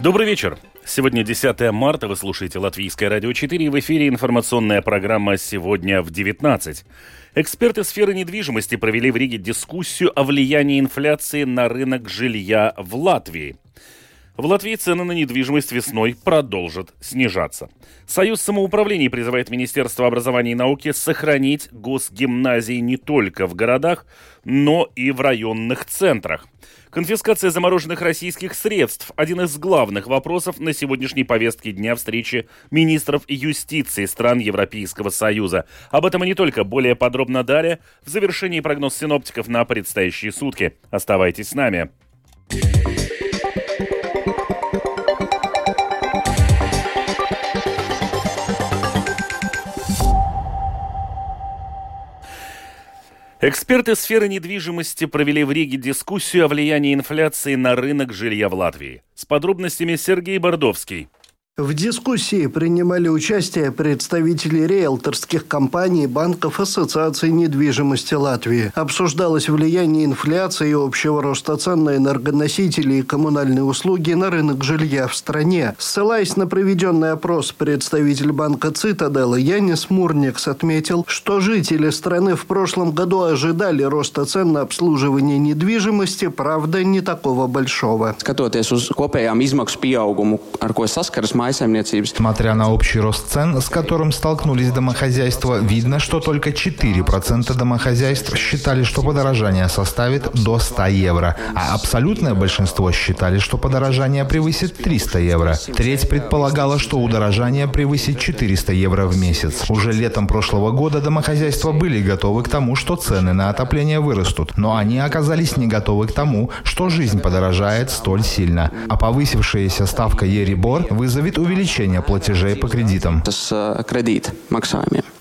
Добрый вечер. Сегодня 10 марта, вы слушаете Латвийское радио 4, и в эфире информационная программа «Сегодня в 19». Эксперты сферы недвижимости провели в Риге дискуссию о влиянии инфляции на рынок жилья в Латвии. В Латвии цены на недвижимость весной продолжат снижаться. Союз самоуправлений призывает Министерство образования и науки сохранить госгимназии не только в городах, но и в районных центрах. Конфискация замороженных российских средств – один из главных вопросов на сегодняшней повестке дня встречи министров юстиции стран Европейского Союза. Об этом и не только. Более подробно далее в завершении прогноз синоптиков на предстоящие сутки. Оставайтесь с нами. Эксперты сферы недвижимости провели в Риге дискуссию о влиянии инфляции на рынок жилья в Латвии. С подробностями Сергей Бордовский. В дискуссии принимали участие представители риэлторских компаний, банков, ассоциаций недвижимости Латвии. Обсуждалось влияние инфляции и общего роста цен на энергоносители и коммунальные услуги на рынок жилья в стране. Ссылаясь на проведенный опрос, представитель банка «Цитадела» Янис Мурникс отметил, что жители страны в прошлом году ожидали роста цен на обслуживание недвижимости, правда, не такого большого. Uz kopējām izmaksu pieaugumu, Смотря на общий рост цен, с которым столкнулись домохозяйства, видно, что только 4% домохозяйств считали, что подорожание составит до 100 евро, а абсолютное большинство считали, что подорожание превысит 300 евро. Треть предполагала, что удорожание превысит 400 евро в месяц. Уже летом прошлого года домохозяйства были готовы к тому, что цены на отопление вырастут, но они оказались не готовы к тому, что жизнь подорожает столь сильно. А повысившаяся ставка Ерибор вызовет увеличение платежей по кредитам.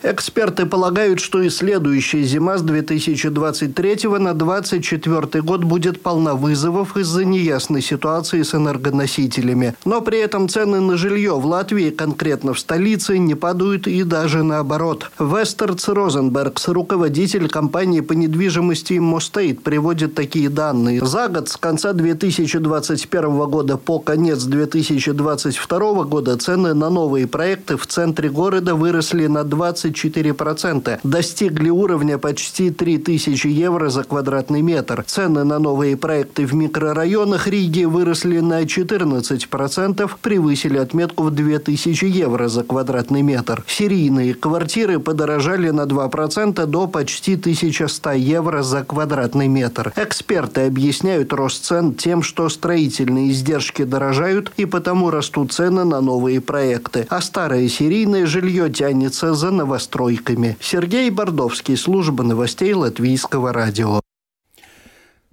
Эксперты полагают, что и следующая зима с 2023 на 2024 год будет полна вызовов из-за неясной ситуации с энергоносителями. Но при этом цены на жилье в Латвии, конкретно в столице, не падают и даже наоборот. Вестерц Розенбергс, руководитель компании по недвижимости Мостейт, приводит такие данные. За год с конца 2021 года по конец 2022 года цены на новые проекты в центре города выросли на 24%, достигли уровня почти 3000 евро за квадратный метр. Цены на новые проекты в микрорайонах Риги выросли на 14%, превысили отметку в 2000 евро за квадратный метр. Серийные квартиры подорожали на 2% до почти 1100 евро за квадратный метр. Эксперты объясняют рост цен тем, что строительные издержки дорожают и потому растут цены на новые проекты, а старое серийное жилье тянется за новостройками. Сергей Бордовский, служба новостей Латвийского радио.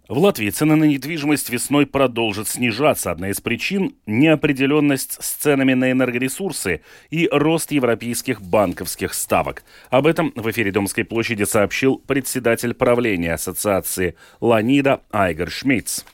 В Латвии цены на недвижимость весной продолжат снижаться. Одна из причин – неопределенность с ценами на энергоресурсы и рост европейских банковских ставок. Об этом в эфире Домской площади сообщил председатель правления ассоциации «Ланида» Айгер Шмидц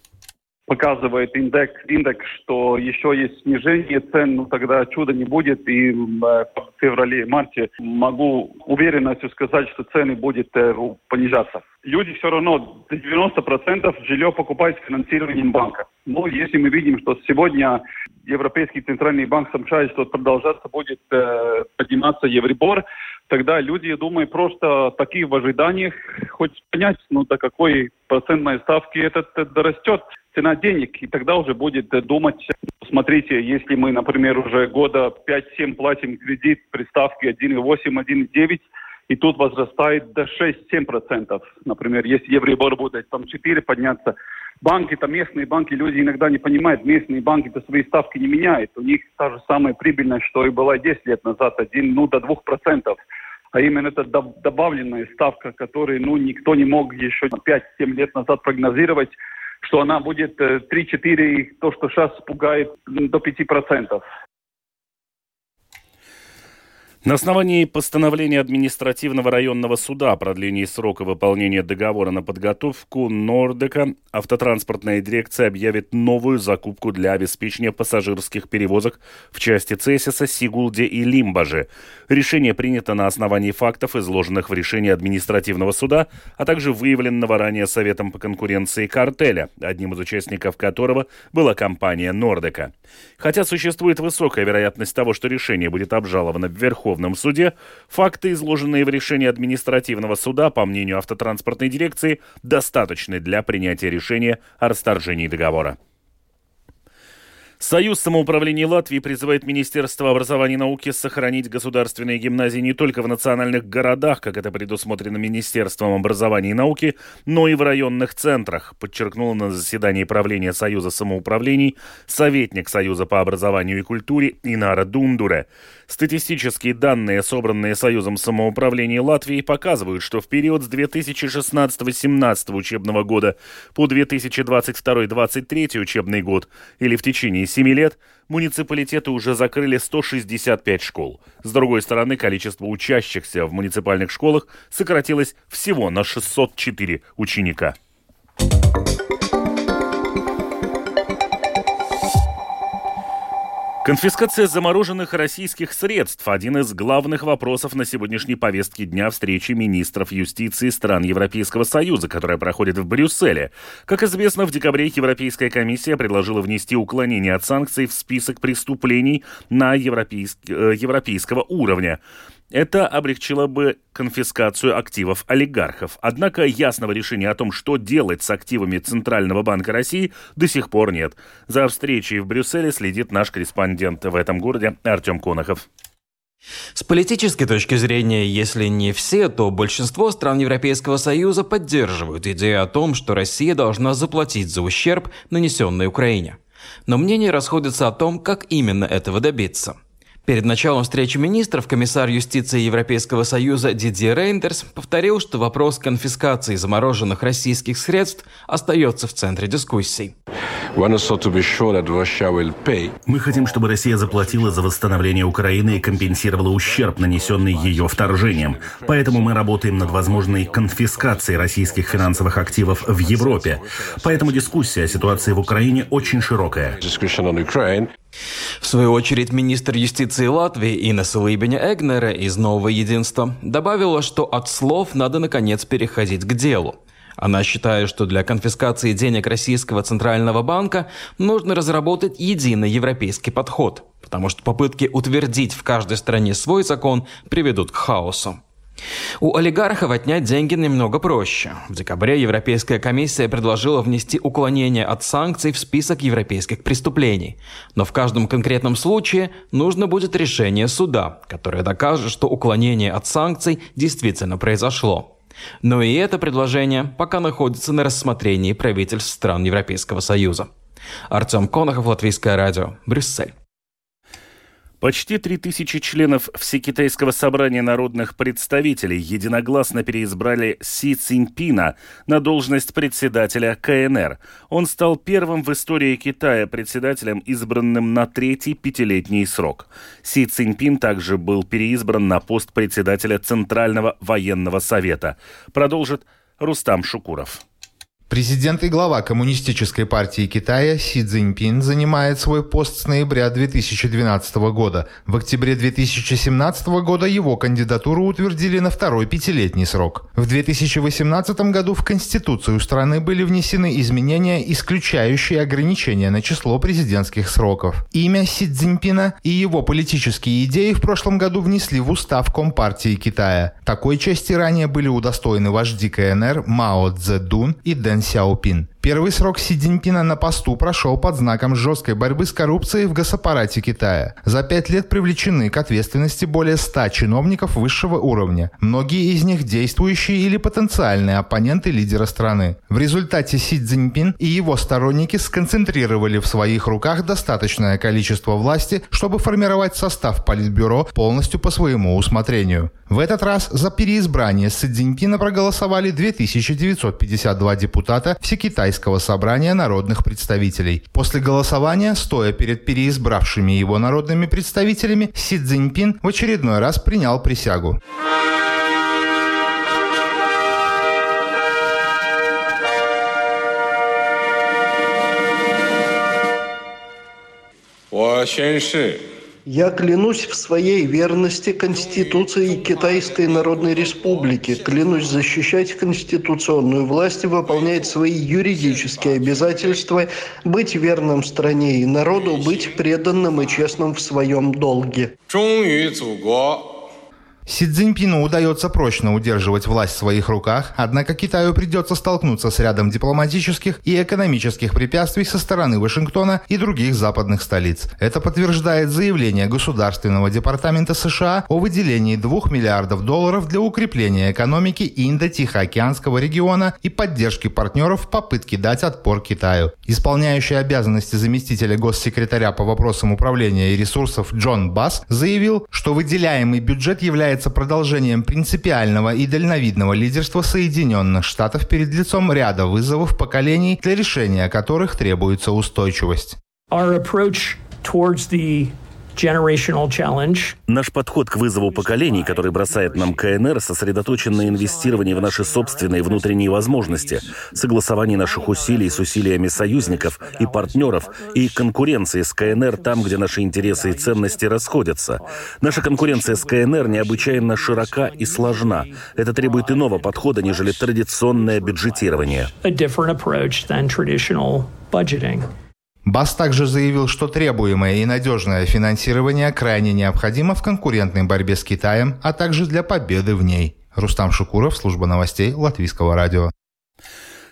показывает индекс, индекс, что еще есть снижение цен, ну тогда чуда не будет. И в феврале-марте могу уверенностью сказать, что цены будут э, понижаться. Люди все равно 90% жилье покупают с финансированием банка. Но если мы видим, что сегодня Европейский центральный банк сообщает, что продолжаться будет э, подниматься Евробор, тогда люди, я думаю, просто такие в ожиданиях хоть понять, ну до какой процентной ставки этот, это растет цена денег, и тогда уже будет думать, смотрите, если мы, например, уже года 5-7 платим кредит при ставке 1,8, 1,9, и тут возрастает до 6-7%. Например, если Евробор будет там 4 подняться, банки, там местные банки, люди иногда не понимают, местные банки-то свои ставки не меняют. У них та же самая прибыльность, что и была 10 лет назад, 1, ну, до 2%. А именно это добавленная ставка, которую ну, никто не мог еще 5-7 лет назад прогнозировать, что она будет 3-4, э, то, что сейчас пугает, до 5%. На основании постановления административного районного суда о продлении срока выполнения договора на подготовку Нордека автотранспортная дирекция объявит новую закупку для обеспечения пассажирских перевозок в части Цесиса, Сигулде и Лимбаже. Решение принято на основании фактов, изложенных в решении административного суда, а также выявленного ранее Советом по конкуренции картеля, одним из участников которого была компания Нордека. Хотя существует высокая вероятность того, что решение будет обжаловано в Верховном суде, факты, изложенные в решении административного суда, по мнению автотранспортной дирекции, достаточны для принятия решения о расторжении договора. Союз самоуправления Латвии призывает Министерство образования и науки сохранить государственные гимназии не только в национальных городах, как это предусмотрено Министерством образования и науки, но и в районных центрах, подчеркнула на заседании правления Союза самоуправлений советник Союза по образованию и культуре Инара Дундуре. Статистические данные, собранные Союзом самоуправления Латвии, показывают, что в период с 2016-18 учебного года по 2022-2023 учебный год или в течение 7 лет муниципалитеты уже закрыли 165 школ. С другой стороны, количество учащихся в муниципальных школах сократилось всего на 604 ученика. Конфискация замороженных российских средств – один из главных вопросов на сегодняшней повестке дня встречи министров юстиции стран Европейского Союза, которая проходит в Брюсселе. Как известно, в декабре Европейская комиссия предложила внести уклонение от санкций в список преступлений на европейск... Э, европейского уровня. Это облегчило бы конфискацию активов олигархов. Однако ясного решения о том, что делать с активами Центрального банка России, до сих пор нет. За встречей в Брюсселе следит наш корреспондент в этом городе Артем Конохов. С политической точки зрения, если не все, то большинство стран Европейского Союза поддерживают идею о том, что Россия должна заплатить за ущерб, нанесенный Украине. Но мнения расходятся о том, как именно этого добиться – Перед началом встречи министров комиссар юстиции Европейского Союза Дидье Рейндерс повторил, что вопрос конфискации замороженных российских средств остается в центре дискуссий. Мы хотим, чтобы Россия заплатила за восстановление Украины и компенсировала ущерб, нанесенный ее вторжением. Поэтому мы работаем над возможной конфискацией российских финансовых активов в Европе. Поэтому дискуссия о ситуации в Украине очень широкая. В свою очередь, министр юстиции Латвии Инесса Лыбиня Эгнера из «Нового единства» добавила, что от слов надо наконец переходить к делу. Она считает, что для конфискации денег Российского Центрального банка нужно разработать единый европейский подход, потому что попытки утвердить в каждой стране свой закон приведут к хаосу. У олигархов отнять деньги немного проще. В декабре Европейская комиссия предложила внести уклонение от санкций в список европейских преступлений. Но в каждом конкретном случае нужно будет решение суда, которое докажет, что уклонение от санкций действительно произошло. Но и это предложение пока находится на рассмотрении правительств стран Европейского Союза. Артем Конохов, Латвийское радио, Брюссель. Почти 3000 членов Всекитайского собрания народных представителей единогласно переизбрали Си Циньпина на должность председателя КНР. Он стал первым в истории Китая председателем, избранным на третий пятилетний срок. Си Циньпин также был переизбран на пост председателя Центрального военного совета. Продолжит Рустам Шукуров. Президент и глава Коммунистической партии Китая Си Цзиньпин занимает свой пост с ноября 2012 года. В октябре 2017 года его кандидатуру утвердили на второй пятилетний срок. В 2018 году в Конституцию страны были внесены изменения, исключающие ограничения на число президентских сроков. Имя Си Цзиньпина и его политические идеи в прошлом году внесли в устав Компартии Китая. Такой части ранее были удостоены вожди КНР Мао Цзэдун и Дэн 肖斌 Первый срок Си Цзиньпина на посту прошел под знаком жесткой борьбы с коррупцией в госаппарате Китая. За пять лет привлечены к ответственности более ста чиновников высшего уровня. Многие из них действующие или потенциальные оппоненты лидера страны. В результате Си Цзиньпин и его сторонники сконцентрировали в своих руках достаточное количество власти, чтобы формировать состав Политбюро полностью по своему усмотрению. В этот раз за переизбрание Си Цзиньпина проголосовали 2952 депутата Всекитайского Алтайского собрания народных представителей. После голосования, стоя перед переизбравшими его народными представителями, Си Цзиньпин в очередной раз принял присягу. Я Я клянусь в своей верности Конституции Китайской Народной Республики, клянусь защищать конституционную власть и выполнять свои юридические обязательства, быть верным стране и народу, быть преданным и честным в своем долге. 忠于祖国， Си Цзиньпину удается прочно удерживать власть в своих руках, однако Китаю придется столкнуться с рядом дипломатических и экономических препятствий со стороны Вашингтона и других западных столиц. Это подтверждает заявление Государственного департамента США о выделении 2 миллиардов долларов для укрепления экономики Индо-Тихоокеанского региона и поддержки партнеров в попытке дать отпор Китаю. Исполняющий обязанности заместителя госсекретаря по вопросам управления и ресурсов Джон Басс заявил, что выделяемый бюджет является продолжением принципиального и дальновидного лидерства Соединенных Штатов перед лицом ряда вызовов поколений, для решения которых требуется устойчивость. Our approach towards the Наш подход к вызову поколений, который бросает нам КНР, сосредоточен на инвестировании в наши собственные внутренние возможности, согласовании наших усилий с усилиями союзников и партнеров и конкуренции с КНР там, где наши интересы и ценности расходятся. Наша конкуренция с КНР необычайно широка и сложна. Это требует иного подхода, нежели традиционное бюджетирование. Бас также заявил, что требуемое и надежное финансирование крайне необходимо в конкурентной борьбе с Китаем, а также для победы в ней. Рустам Шукуров, служба новостей Латвийского радио.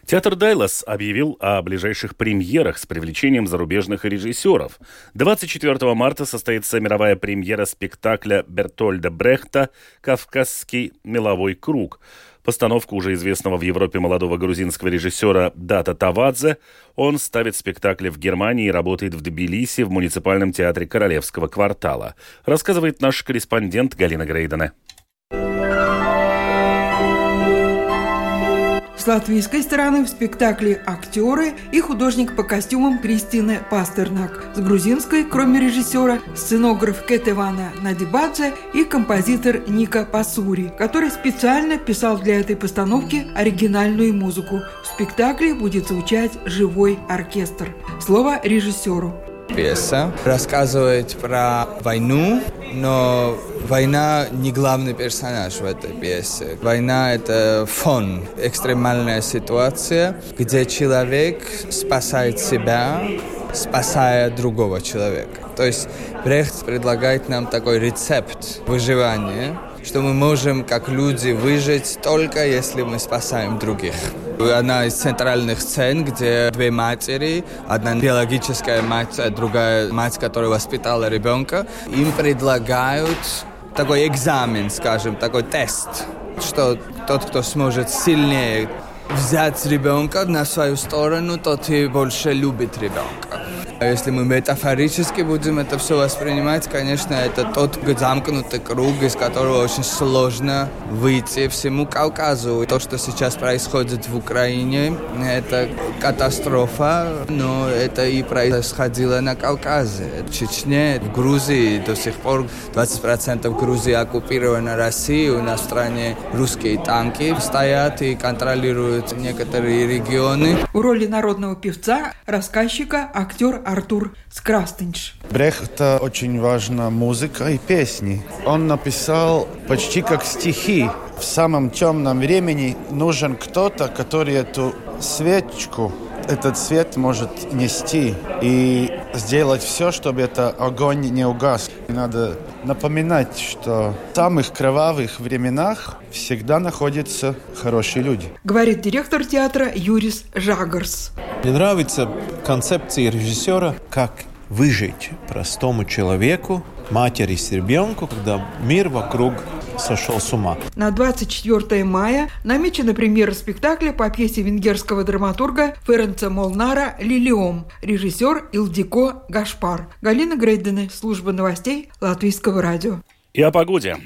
Театр Дайлас объявил о ближайших премьерах с привлечением зарубежных режиссеров. 24 марта состоится мировая премьера спектакля Бертольда Брехта «Кавказский меловой круг». Постановку уже известного в Европе молодого грузинского режиссера Дата Тавадзе. Он ставит спектакли в Германии и работает в Тбилиси в муниципальном театре Королевского квартала. Рассказывает наш корреспондент Галина Грейдена. Латвийской стороны в спектакле актеры и художник по костюмам Кристина Пастернак. С грузинской, кроме режиссера, сценограф Кетевана Надибадзе и композитор Ника Пасури, который специально писал для этой постановки оригинальную музыку. В спектакле будет звучать живой оркестр. Слово режиссеру. Пьеса рассказывает про войну, но война не главный персонаж в этой пьесе. Война – это фон, экстремальная ситуация, где человек спасает себя, спасая другого человека. То есть Брехт предлагает нам такой рецепт выживания, что мы можем как люди выжить только если мы спасаем других. Одна из центральных сцен, где две матери, одна биологическая мать, а другая мать, которая воспитала ребенка, им предлагают такой экзамен, скажем, такой тест, что тот, кто сможет сильнее взять ребенка на свою сторону, тот и больше любит ребенка. А Если мы метафорически будем это все воспринимать, конечно, это тот замкнутый круг, из которого очень сложно выйти всему Кавказу. То, что сейчас происходит в Украине, это катастрофа, но это и происходило на Кавказе. В Чечне, в Грузии до сих пор 20% Грузии оккупирована Россией. У нас в стране русские танки стоят и контролируют некоторые регионы. В роли народного певца, рассказчика, актер Артур Скрастенш. Брехта очень важна музыка и песни. Он написал почти как стихи. В самом темном времени нужен кто-то, который эту свечку, этот свет может нести и сделать все, чтобы этот огонь не угас. И надо напоминать, что в самых кровавых временах всегда находятся хорошие люди. Говорит директор театра Юрис Жагарс. Мне нравится концепция режиссера, как выжить простому человеку, матери с ребенком, когда мир вокруг сошел с ума. На 24 мая намечена премьера спектакля по пьесе венгерского драматурга Ференца Молнара «Лилиом», режиссер Илдико Гашпар. Галина Грейдены, служба новостей Латвийского радио. И о погоде.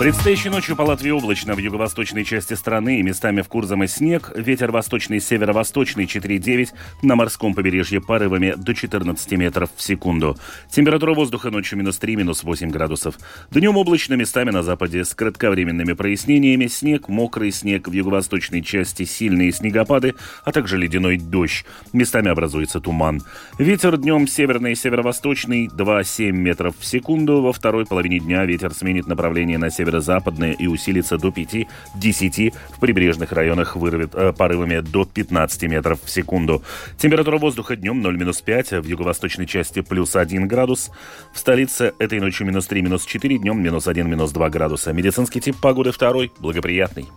Предстоящей ночью по Латвии облачно в юго-восточной части страны и местами в Курзаме снег, ветер восточный северо-восточный 4,9, на морском побережье порывами до 14 метров в секунду. Температура воздуха ночью минус 3, минус 8 градусов. Днем облачно местами на западе с кратковременными прояснениями, снег, мокрый снег в юго-восточной части, сильные снегопады, а также ледяной дождь. Местами образуется туман. Ветер днем северный и северо-восточный 2,7 метров в секунду. Во второй половине дня ветер сменит направление на север северо-западная и усилится до 5-10, в прибрежных районах вырвет э, порывами до 15 метров в секунду. Температура воздуха днем 0-5, в юго-восточной части плюс 1 градус. В столице этой ночью минус 3, минус 4, днем минус 1, минус 2 градуса. Медицинский тип погоды второй, благоприятный.